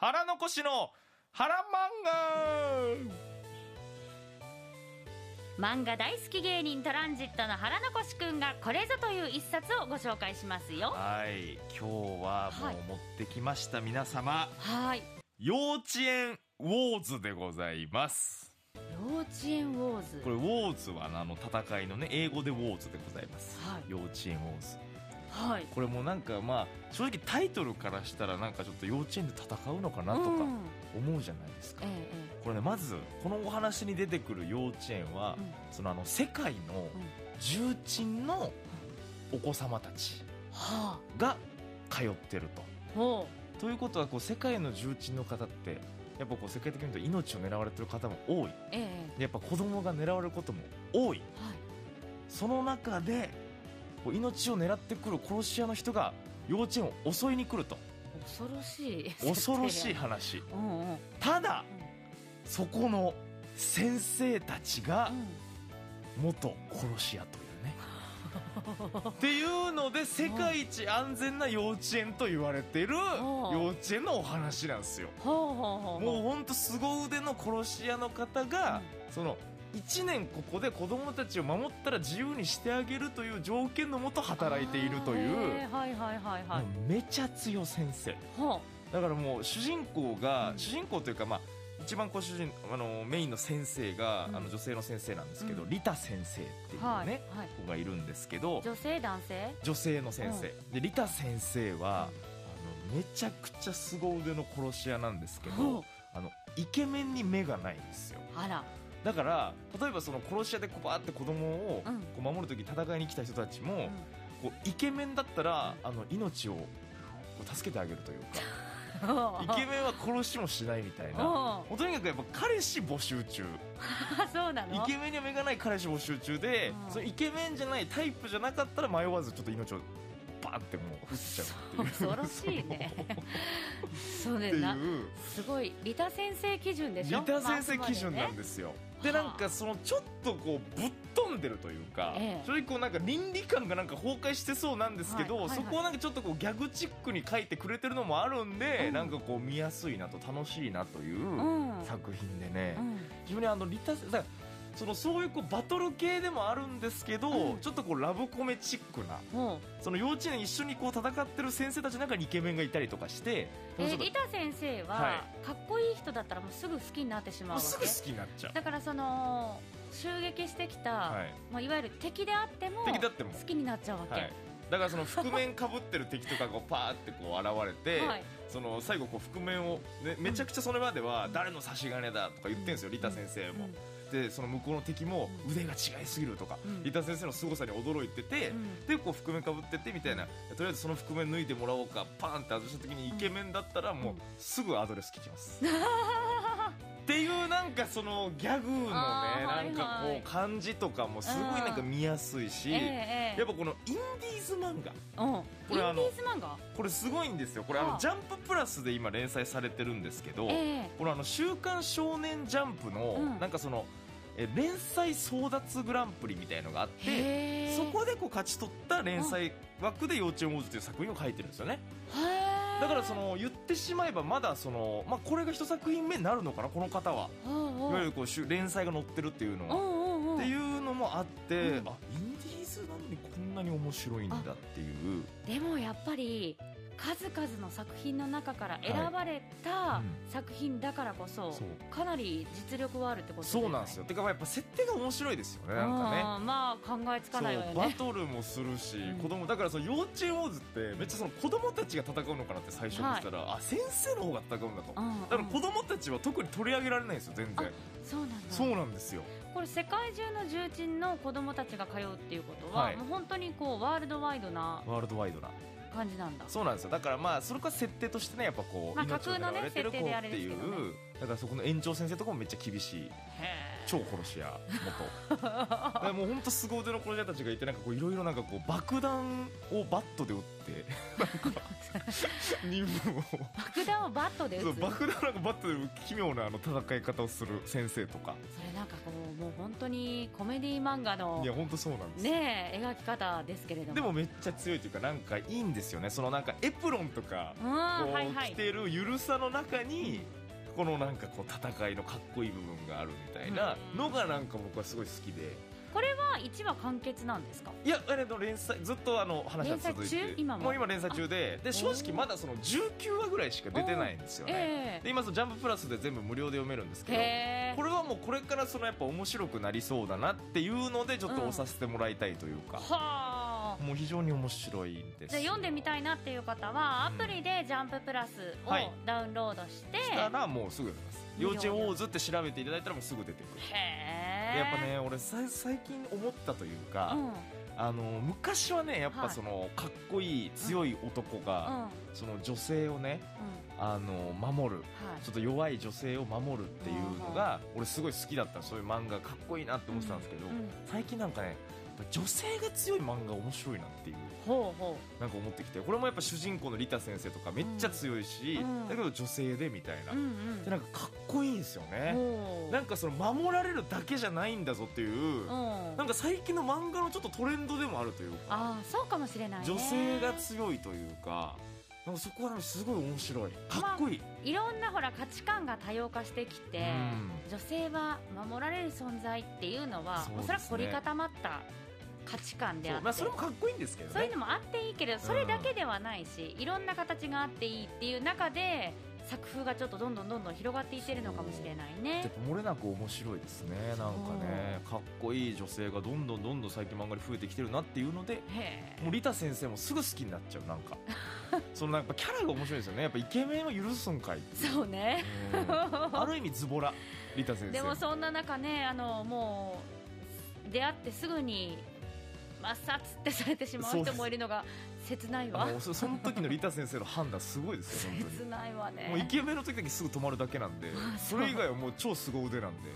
腹残しの腹漫漫画大好き芸人トランジットの腹残しくんがこれぞという一冊をご紹介しますよ。画はい。今日ははい。もう持ってきました、皆様。はい。幼稚園ウォーズでございます。幼稚園ウォーズ。これウォーズはあの戦いのね英語でウォーズでございます、はい。幼稚園ウォーズはい。これもなんかまあ正直タイトルからしたらなんかちょっと幼稚園で戦うのかなとかうん。思うじゃないですか、ええこれねまずこのお話に出てくる幼稚園は、うん。そのあの世界の重鎮のお子様たちはが通ってると。あほということはこう世界の重鎮の方ってやっぱこう世界的に言うと命を狙われてる方も多い。うええ。でやっぱ子供が狙われることも多い。はい。その中で命を狙ってくる殺し屋の人が幼稚園を襲いに来ると。恐ろしい。恐ろしい話。うんうんうんただそこの先生たちが元殺し屋というね。っていうので世界一安全な幼稚園と言われてる幼稚園のお話なんですよ。もうほんと凄腕の殺し屋の方が、その1年ここで子供たちを守ったら自由にしてあげるという条件のもと働いているという、めちゃ強先生。ほだからもう主人公が、うん主人公というかまあ一番こう主人あのメインの先生が、うん。あの女性の先生なんですけど、うん。リタ先生っていううはいね、はい。子がいるんですけど女性男性？女性の先生、でリタ先生は、あのめちゃくちゃ凄腕の殺し屋なんですけほどう。あのイケメンに目がないんですよ。あらだから例えばその殺し屋でこうバーって子供をうん。こう守る時戦いに来た人たちも、うん。こうイケメンだったらあの命をこう助けてあげるというか イケメンは殺しもしないみたいな。おもうとにかくやっぱ彼氏募集中。あ そうなの？イケメンには目がない彼氏募集中でうん。そのイケメンじゃないタイプじゃなかったら迷わずちょっと命をバーンってもう撃っちゃうっていう。恐ろしいね。そうね。なすごいリタ先生基準でしょ？リタ先生基準なんでですよではあなんかそのちょっとこうぶっ飛んでるというか、ええ。正直こうなんか倫理観がなんか崩壊してそうなんですけど、はいはいはい。そこをなんかちょっとこうギャグチックに書いてくれてるのもあるんで、うん。なんかこう見やすいなと楽しいなといううん。作品でね、うん。非常にあのリタだからそのそういうこうバトル系でもあるんですけど、うん。ちょっとこうラブコメチックなもうその幼稚園一緒にこう戦ってる先生たちの中にイケメンがいたりとかして、えータ先生は、はかっこいい人だったらもうすぐ好きになってしまうすぐ好きになっちゃう。だからその襲撃してきた、はい。いまあ、いわゆる敵であっても敵だっても。好きになっちゃうわけ、はい、だからその覆面かぶってる敵とかがこうパーってこう現れて、はい。その最後こう覆面を、ね、めちゃくちゃそれまでは誰の差し金だとか言ってんですよ、リタ先生も、でその向こうの敵も腕が違いすぎるとか、うん。リタ先生の凄さに驚いてて、うん。でこう覆面かぶってってみたいな。とりあえずその覆面脱いでもらおうかパーンって外した時にイケメンだったらもうすぐアドレス聞きます。っていうなんかそのギャグのねなんかはいはい。こう感じとかもすごいなんか見やすいし、やっぱこのインディーズ漫画。うん。これあのこれすごいんですよ。これあはあ。のジャンププラスで今連載されてるんですけど、ええ。これあの週刊少年ジャンプの、うん。なんかそのえ連載争奪グランプリみたいのがあってそこでこう勝ち取った連載枠で「幼稚園ウォーズ」という作品を書いてるんですよね。へえだからその言ってしまえばまだその、まあ、これが一作品目になるのかなこの方は。いわゆるこう連載が載ってるっていうのは、っていうのもあって、うん。あインディーズなのにこんなに面白いんだっていう。でもやっぱり数々の作品の中から選ばれたうん。作品だからこそ、そう。かなり実力はあるってことだそうなんですよ。てかやっぱ設定が面白いですよねなんかね。うんまあ考えつかないわよそうバねトルもするし、うん。子供だからその幼稚園ウォーズってめっちゃその子供たちが戦うのかなって最初にしたら、あ先生の方が戦うんだと、うんうん。だから子供たちは特に取り上げられないんですよ全然。そうなんだ。そうなんですよ。これ世界中の重鎮の子供たちが通うっていうことは、はい。もう本当にこうワールドワイドなワールドワイドな感じなんだ。そうなんですよ。だからまあそれか設定としてねやっぱこう、まあ架空のね設定であっていれですけどうだからそこの園長先生とかもめっちゃ厳しい。へ超殺し屋元。だからもう本当凄腕の殺し屋たちがいてなんかこういろいろなんかこう爆弾をバットで撃って なんか任務を。爆弾をバットで撃つ？そう爆弾なんかバットで奇妙なあの戦い方をする先生とか。それなんかこうもう本当にコメディ漫画のいや本当そうなんですねえ描き方ですけれども。でもめっちゃ強いというかなんかいいんですよね。そのなんかエプロンとかうんこう着てるゆるさの中にこのなんかこう戦いのかっこいい部分があるみたいなのがなんか僕はすごい好きで。これは1話完結なんですか？いやあれの連載ずっとあの話は続いて。連載中？今も？う今連載中でで正直まだその19話ぐらいしか出てないんですよね。えで今そのジャンププラスで全部無料で読めるんですけどえへえこれはもうこれからそのやっぱ面白くなりそうだなっていうのでちょっと押させてもらいたいというか、はあもう非常に面白いんです。じゃあ読んでみたいなっていう方はアプリでジャンププラスをはい。ダウンロードして、したらもうすぐ出ます。幼稚園ウォーズって調べていただいたらもうすぐ出てくる。へえでやっぱね俺さ最近思ったというか、うん。あの昔はねやっぱその、かっこいい強い男うん。が、その女性をねうん。あの守る。はい。ちょっと弱い女性を守るっていうのが俺すごい好きだった。そういう漫画かっこいいなって思ってたんですけど、うん。最近なんかね女性が強い漫画面白いなっていうほうほなんか思ってきてこれもやっぱ主人公のリタ先生とかめっちゃ強いし、うん。だけど女性でみたいな、ううんうん。でなんかかっこいいんですよね、なんかその守られるだけじゃないんだぞっていう、うん。なんか最近の漫画のちょっとトレンドでもあるというかああそうかもしれないね。女性が強いというかなんかそこはねすごい面白い。かっこいい、いろんなほら価値観が多様化してきて、うん。女性は守られる存在っていうのはそね。おそらく凝り固まった価値観であって。まあ、それもかっこいいんですけどね。そういうのもあっていいけどそれだけではないし、いろんな形があっていいっていう中で作風がちょっとどんどんどんどん広がっていってるのかもしれないね。ぱ漏れなく面白いですねなんかね。かっこいい女性がどんどんどんどん最近漫画に増えてきてるなっていうのでもうリタ先生もすぐ好きになっちゃうなんか。そのなんかキャラが面白いですよね。やっぱイケメンを許すんかいそうね。うん。ある意味ズボラリタ先生。でもそんな中ねあのもう出会ってすぐに抹殺ってされてしまう人もいるのが切ないわ。そその時のリタ先生の判断すごいですよ本当切にないわね。もうイケメンの時だけすぐ止まるだけなんであそれ以外はもう超凄腕なんで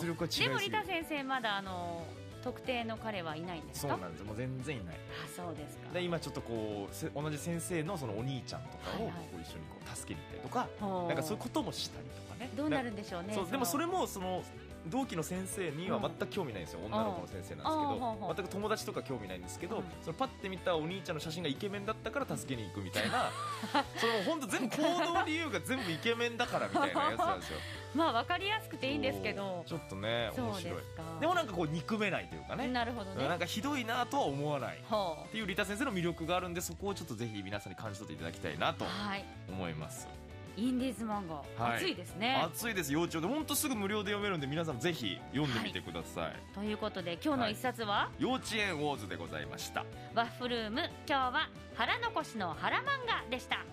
実力は違いでもリタ先生まだあの特定の彼はいないんですか？そうなんです。もう全然いない。あそうですか。で今ちょっとこうせ同じ先生のそのお兄ちゃんとかをはいはい。こう一緒にこう助けに行ったりとかほなんかそういうこともしたりとかね。どうなるんでしょうねそうでもそれももその同期の先生には全く興味ないんですよ、女の子の先生なんですけど。全く友達とか興味ないんですけど、うん。そのパッて見たお兄ちゃんの写真がイケメンだったから助けに行くみたいな。その本当全部行動理由が全部イケメンだからみたいなやつなんですよ。まあ分かりやすくていいんですけど。ちょっとね面白い。でもなんかこう憎めないというかね。なるほどね。なんかひどいなとは思わない。っほていうリタ先生の魅力があるんでそこをちょっとぜひ皆さんに感じ取っていただきたいなと思いますインディーズ漫画、はい。熱いですね。熱いです。幼稚園で本当すぐ無料で読めるんで皆さんぜひ読んでみてください、ということで今日の一冊は、幼稚園ウォーズでございました。ワッフルーム。今日は腹残しの腹漫画でした